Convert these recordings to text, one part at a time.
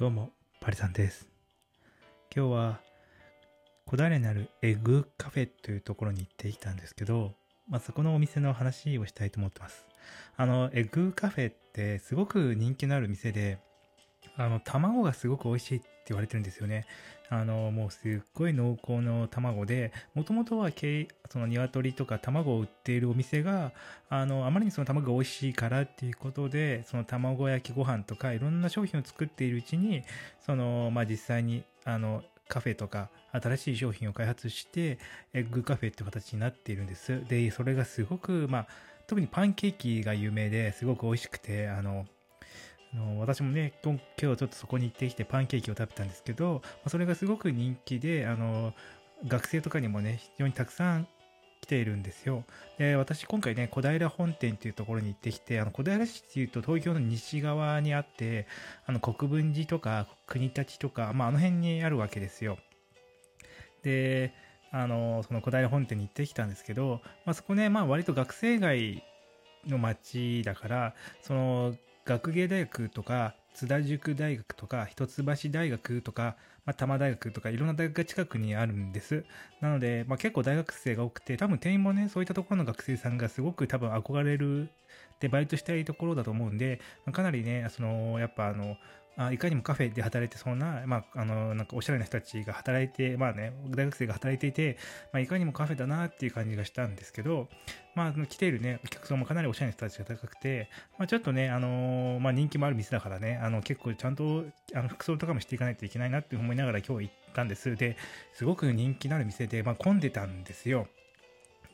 どうも、パリさんです。今日は、小平にあるエグカフェというところに行ってきたんですけど、まあ、そこのお店の話をしたいと思ってます。あの、エグカフェってすごく人気のある店で、あの、卵がすごく美味しいって言われてるんですよね。あの、もうすっごい濃厚の卵で、もともとはその鶏とか卵を売っているお店が、あの、あまりにその卵が美味しいからっていうことで、その卵焼きご飯とかいろんな商品を作っているうちに、その、まあ、実際に、あの、カフェとか新しい商品を開発して、エッグカフェっていう形になっているんです。で、それがすごく、まあ、特にパンケーキが有名ですごく美味しくて、あの私もね、今日ちょっとそこに行ってきてパンケーキを食べたんですけど、それがすごく人気で、あの、学生とかにもね、非常にたくさん来ているんですよ。で、私今回ね、小平本店っていうところに行ってきて、あの、小平市っていうと東京の西側にあって、あの、国分寺とか国立とか、まあ、あの辺にあるわけですよ。で、あの、その小平本店に行ってきたんですけど、まあ、そこね、まあ、割と学生街の街だから、その、学芸大学とか、津田塾大学とか、一橋大学とか、まあ、多摩大学とか、いろんな大学が近くにあるんです。なので、まあ、結構大学生が多くて、多分店員もね、そういったところの学生さんがすごく多分憧れる、で、バイトしたいところだと思うんで、まあかなりね、その、やっぱあの、あいかにもカフェで働いてそうな、まあ、あの、なんかおしゃれな人たちが働いて、まあね、大学生が働いていて、まあ、いかにもカフェだなっていう感じがしたんですけど、まあ、来ているね、お客さんもかなりおしゃれな人たちが高くて、まあ、ちょっとね、あのまあ、人気もある店だからね、あの、結構ちゃんと、あの、服装とかもしていかないといけないなって思いながら今日行ったんです。で、すごく人気のある店で、まあ、混んでたんですよ。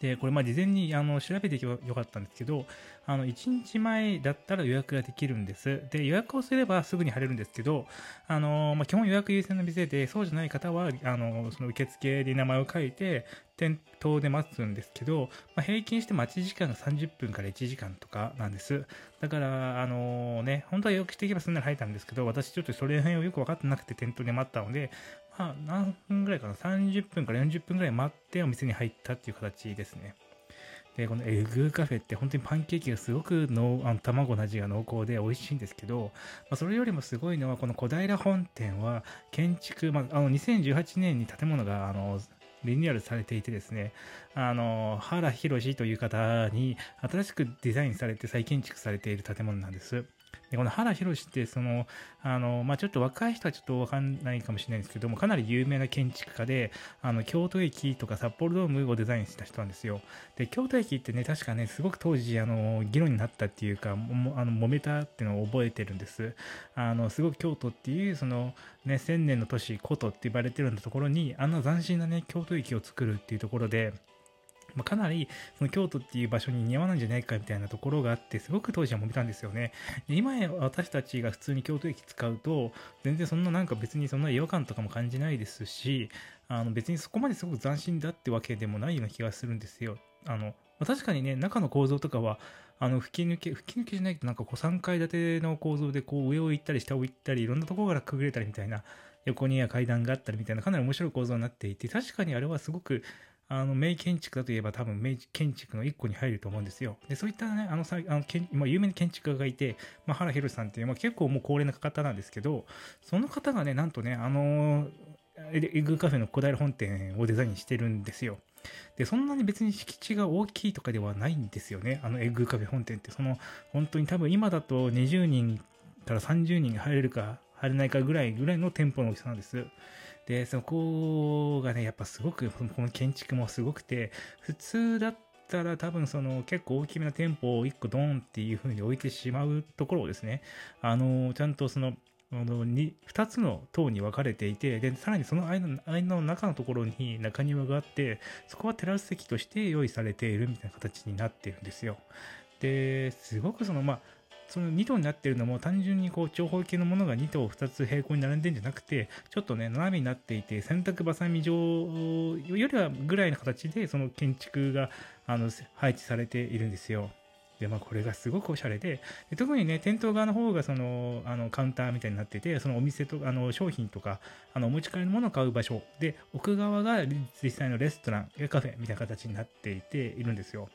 で、これ、ま、事前にあの調べていけばよかったんですけど、あの、1日前だったら予約ができるんです。で、予約をすればすぐに入れるんですけど、あの、まあ、基本予約優先の店で、そうじゃない方は、あの、その受付で名前を書いて、店頭で待つんですけど、まあ、平均して待ち時間が30分から1時間とかなんです。だから、あのね、本当は予約していけばすんなり入ったんですけど、私ちょっとそれ辺をよく分かってなくて店頭で待ったので、まあ、何分ぐらいかな、30分から40分ぐらい待ってお店に入ったっていう形ですね。で、このエグーカフェって本当にパンケーキがすごくのあの卵の味が濃厚で美味しいんですけど、まあ、それよりもすごいのはこの小平本店は建築、まあ、あの2018年に建物があのリニューアルされていてですね、あの、原博という方に新しくデザインされて再建築されている建物なんです。でこの原博って、その、あの、まあ、ちょっと若い人はちょっとわかんないかもしれないんですけども、かなり有名な建築家で、あの、京都駅とか札幌ドームをデザインした人なんですよ。で、京都駅ってね、確かね、すごく当時、あの、議論になったっていうか、もあの揉めたっていうのを覚えてるんです。あの、すごく京都っていう、その、ね、千年の都市、古都って言われてるようなところに、あんな斬新なね、京都駅を作るっていうところで、まあ、かなりその京都っていう場所に似合わないんじゃないかみたいなところがあってすごく当時は揉めたんですよね。今私たちが普通に京都駅使うと全然そんななんか別にそんな違和感とかも感じないですしあの別にそこまですごく斬新だってわけでもないような気がするんですよ。あの確かにね中の構造とかはあの吹き抜け吹き抜けじゃないとなんかこう3階建ての構造でこう上を行ったり下を行ったりいろんなところからくぐれたりみたいな横には階段があったりみたいなかなり面白い構造になっていて確かにあれはすごくあの、名建築だといえば多分名建築の一個に入ると思うんですよ。で、そういったね、あのさ、あの、まあ、有名な建築家がいて、まあ、原博さんっていう、まあ、結構もう高齢な方なんですけど、その方がね、なんとね、あのエエッグカフェの小平本店をデザインしてるんですよ。で、そんなに別に敷地が大きいとかではないんですよね。あの、エッグカフェ本店って、その、本当に多分今だと20人から30人が入れるか、入れないかぐらいぐらいの店舗の大きさなんです。で、そこがね、やっぱすごく、この建築もすごくて、普通だったら多分その結構大きめな店舗を1個ドンっていう風に置いてしまうところをですね、あの、ちゃんとその、あの 2, 2つの塔に分かれていて、で、さらにその間の間の中のところに中庭があって、そこはテラス席として用意されているみたいな形になってるんですよ。で、すごくその、まあ、その2頭になってるのも単純にこう長方形のものが2頭2つ平行に並んでんじゃなくてちょっとね斜めになっていて洗濯ばさみ状よりはぐらいの形でその建築があの配置されているんですよ。でまあこれがすごくおしゃれでで特にね店頭側の方がそのあのカウンターみたいになっててそのお店とあの商品とかあのお持ち帰りのものを買う場所で奥側が実際のレストランカフェみたいな形になっていているんですよ。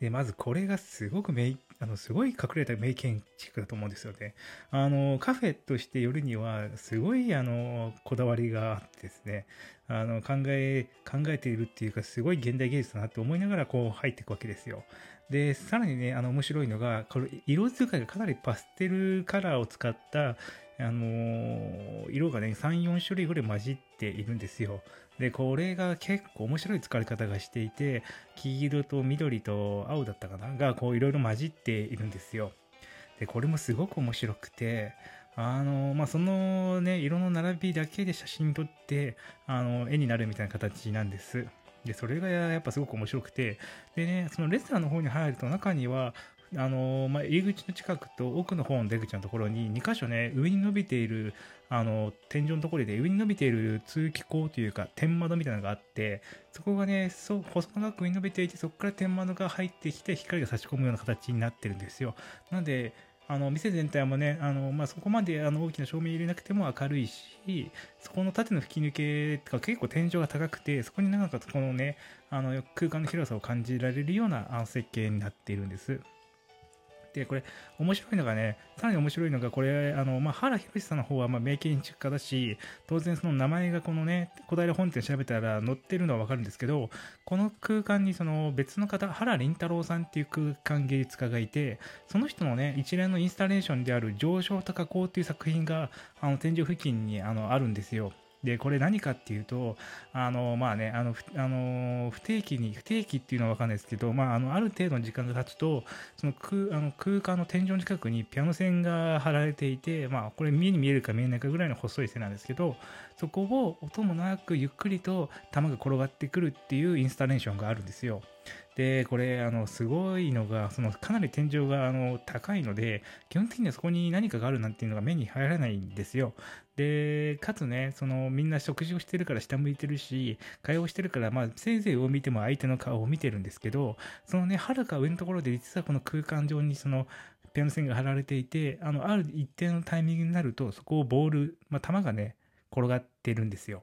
で、まずこれがすごくメイあの、すごい隠れた名建築だと思うんですよね。あの、カフェとして寄るには、すごい、あの、こだわりがあってですね、あの、考え、考えているっていうか、すごい現代芸術だなって思いながら、こう、入っていくわけですよ。で、さらにね、あの、面白いのが、これ、色使いがかなりパステルカラーを使った、あの、色がね、3、4種類ぐらい混じっているんですよ。で、これが結構面白い使われ方がしていて、黄色と緑と青だったかな？が、こういろいろ混じっているんですよ。で、これもすごく面白くて、あの、まあ、そのね、色の並びだけで写真撮って、あの、絵になるみたいな形なんです。で、それがやっぱすごく面白くて、でね、そのレストランの方に入ると中には、あのまあ、入り口の近くと奥の方の出口のところに2箇所ね、上に伸びている、あの、天井のところで上に伸びている通気口というか、天窓みたいなのがあって、そこがね、そう細長く上に伸びていて、そこから天窓が入ってきて、光が差し込むような形になってるんですよ。なので、あの店全体もね、あのまあ、そこまであの大きな照明入れなくても明るいし、そこの縦の吹き抜けとか結構天井が高くて、そこになんかこのね、あの空間の広さを感じられるような設計になっているんです。で、これ、面白いのがね、さらに面白いのが、これ、あの、まあ、原博さんの方は、まあ、名建築家だし、当然その名前がこのね、小平本店調べたら載ってるのはわかるんですけど、この空間にその別の方、原林太郎さんっていう空間芸術家がいて、その人のね、一連のインスタレーションである上昇と加工っていう作品が、あの、天井付近にあのあるんですよ。で、これ何かっていうと、あの、まあね、あの、あの不定期に、不定期っていうのはわかんないですけど、まあ、あの、ある程度の時間が経つと、その空あの空間の天井の近くにピアノ線が張られていて、まあ、これ目に見えるか見えないかぐらいの細い線なんですけど、そこを音もなくゆっくりと球が転がってくるっていうインスタレーションがあるんですよ。で、これ、あの、すごいのが、その、かなり天井が、あの、高いので、基本的にはそこに何かがあるなんていうのが目に入らないんですよ。で、かつね、その、みんな食事をしてるから下向いてるし、会話をしてるから、まあ、せいぜいを見ても相手の顔を見てるんですけど、そのね、はるか上のところで、実はこの空間上に、その、ピアノ線が張られていて、あの、ある一定のタイミングになると、そこをボール、まあ、球がね、転がってるんですよ。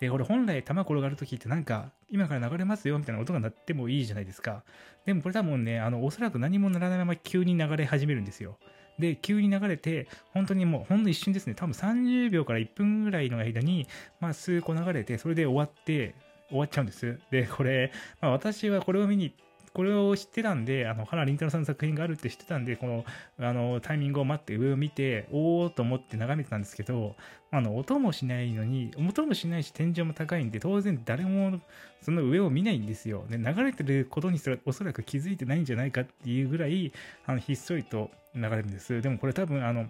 で、これ本来球転がるときってなんか、今から流れますよみたいな音が鳴ってもいいじゃないですか。でもこれ多分ね、あの、おそらく何も鳴らないまま急に流れ始めるんですよ。で、急に流れて、本当にもう、ほんの一瞬ですね、多分30秒から1分ぐらいの間に、まあ、数個流れて、それで終わって、終わっちゃうんです。で、これ、まあ、私はこれを見に行っこれを知ってたんで、あの、原凛太郎さんの作品があるって知ってたんで、この、あの、タイミングを待って上を見て、おーと思って眺めてたんですけど、あの、音もしないのに、音もしないし天井も高いんで、当然誰もその上を見ないんですよ。で、流れてることにすらおそらく気づいてないんじゃないかっていうぐらい、あの、ひっそりと流れるんです。でもこれ多分、あの、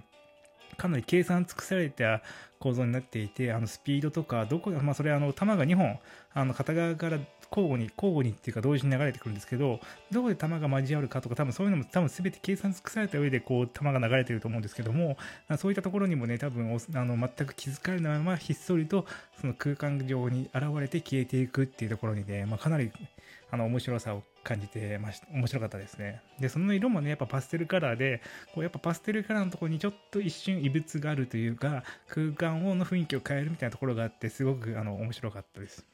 かなり計算尽くされた構造になっていて、あのスピードとか、どこまあそれあの弾が2本、あの片側から交互に、交互にっていうか同時に流れてくるんですけど、どこで弾が交わるかとか、多分そういうのも多分全て計算尽くされた上でこう弾が流れてると思うんですけども、そういったところにもね、多分あの全く気づかれないままひっそりとその空間上に現れて消えていくっていうところにね、まあ、かなりあの面白さを感じてまし。面白かったですね。で、その色もね、やっぱパステルカラーで、こうやっぱパステルカラーのところにちょっと一瞬異物があるというか、空間をの雰囲気を変えるみたいなところがあって、すごくあの面白かったです。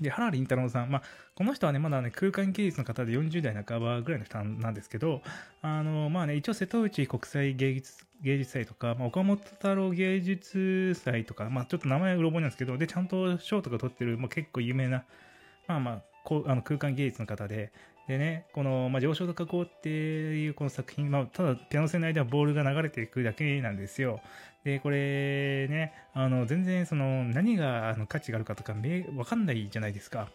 で、原林太郎さん、まあ、この人はね、まだね、空間芸術の方で40代半ばぐらいの人なんですけど、あの、まあね、一応瀬戸内国際芸術、芸術祭とか、まあ、岡本太郎芸術祭とか、まあ、ちょっと名前うろ覚えなんですけど、で、ちゃんと賞とか取ってる、まあ、結構有名な、まあまあ、こあの空間芸術の方で、でね、この、まあ、上昇と加工っていうこの作品、まあ、ただピアノ線の間はボールが流れていくだけなんですよ。で、これね、あの、全然その、何があの価値があるかとか、わかんないじゃないですか。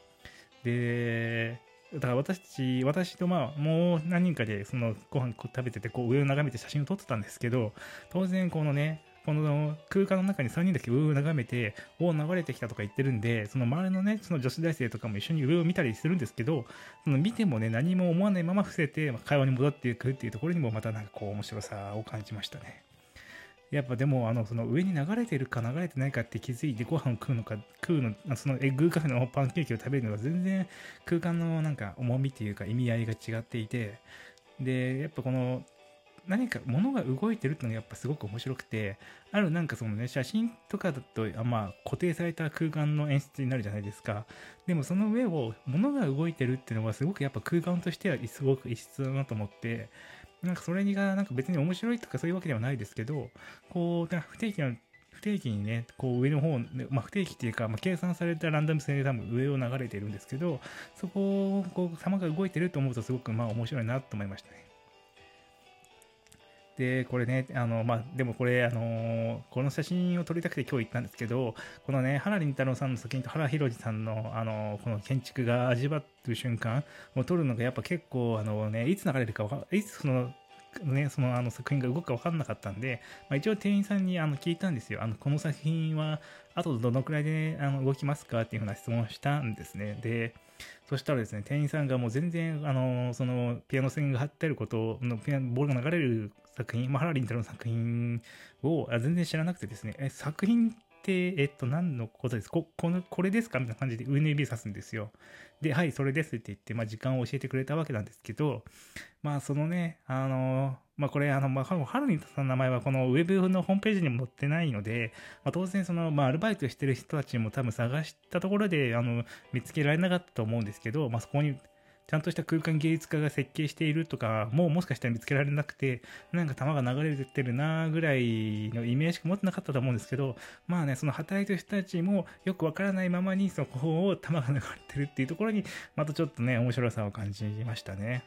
で、だから私たち、私とまあ、もう何人かで、その、ご飯食べてて、こう、上を眺めて写真を撮ってたんですけど、当然、このね、この空間の中に3人だけ上を眺めて、おお、流れてきたとか言ってるんで、その周りのね、その女子大生とかも一緒に上を見たりするんですけど、その見てもね、何も思わないまま伏せて、会話に戻っていくっていうところにもまたなんかこう面白さを感じましたね。やっぱでも、あの、その上に流れてるか流れてないかって気づいてご飯を食うのか、食うの、そのエッグカフェのパンケーキを食べるのが全然空間のなんか重みっていうか意味合いが違っていて、で、やっぱこの何か物が動いてるってのがやっぱすごく面白くて、あるなんかそのね、写真とかだと、あまあ固定された空間の演出になるじゃないですか。でもその上を物が動いてるっていうのはすごくやっぱ空間としてはすごく異質だなと思って、なんかそれがなんか別に面白いとかそういうわけではないですけど、こう、不定期な不定期にね、こう上の方、まあ、不定期っていうか、まあ、計算されたランダム性で多分上を流れているんですけど、そこをこう様が動いてると思うとすごくまあ面白いなと思いましたね。で、これね、あの、まあ、でもこれ、あのこの写真を撮りたくて今日行ったんですけど、このね、原林太郎さんの作品と原博二さんの、あのこの建築が味わってる瞬間を撮るのがやっぱ結構、あのね、いつ流れるかいつその、ね、そのあの作品が動くか分かんなかったんで、まあ、一応店員さんにあの聞いたんですよ。あのこの作品はあとどのくらいで、あの動きますかっていうふうな質問をしたんですね。で、そしたらですね、店員さんがもう全然、あの、その、ピアノ線が張ってあることの、ピアノ、ボールが流れる作品、まあ、ハラリン太郎の作品を全然知らなくてですね、え、作品って、えっと、何のことです？こ、この、これですか？みたいな感じで上の指さすんですよ。で、はい、それですって言って、まあ、時間を教えてくれたわけなんですけど、まあ、そのね、あの、まあ、これ、あの、まあ、ハルニさんの名前はこのウェブのホームページにも載ってないので、まあ、当然、その、まあ、アルバイトしてる人たちも多分探したところで、あの、見つけられなかったと思うんですけど、まあ、そこに、ちゃんとした空間芸術家が設計しているとか、もうもしかしたら見つけられなくて、なんか弾が流れてってるなぐらいのイメージしか持ってなかったと思うんですけど、まあね、その働いてる人たちもよくわからないままにそこを弾が流れてるっていうところに、またちょっとね、面白さを感じましたね。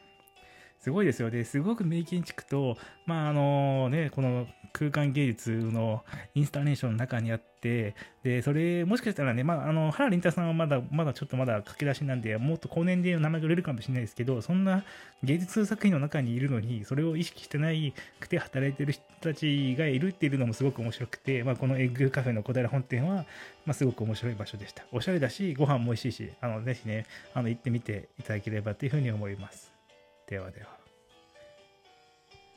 すごいですよ。で、すごく名建築と、まあ、あのね、この空間芸術のインスタレーションの中にあって、で、それ、もしかしたらね、まあ、あの、原林太さんはまだ、まだちょっとまだ駆け出しなんで、もっと高年齢の名前が売れるかもしれないですけど、そんな芸術作品の中にいるのに、それを意識してないくて働いてる人たちがいるっていうのもすごく面白くて、まあ、このエッグカフェの小平本店は、まあ、すごく面白い場所でした。おしゃれだし、ご飯も美味しいし、あの、ぜひね、あの、行ってみていただければというふうに思います。ではでは。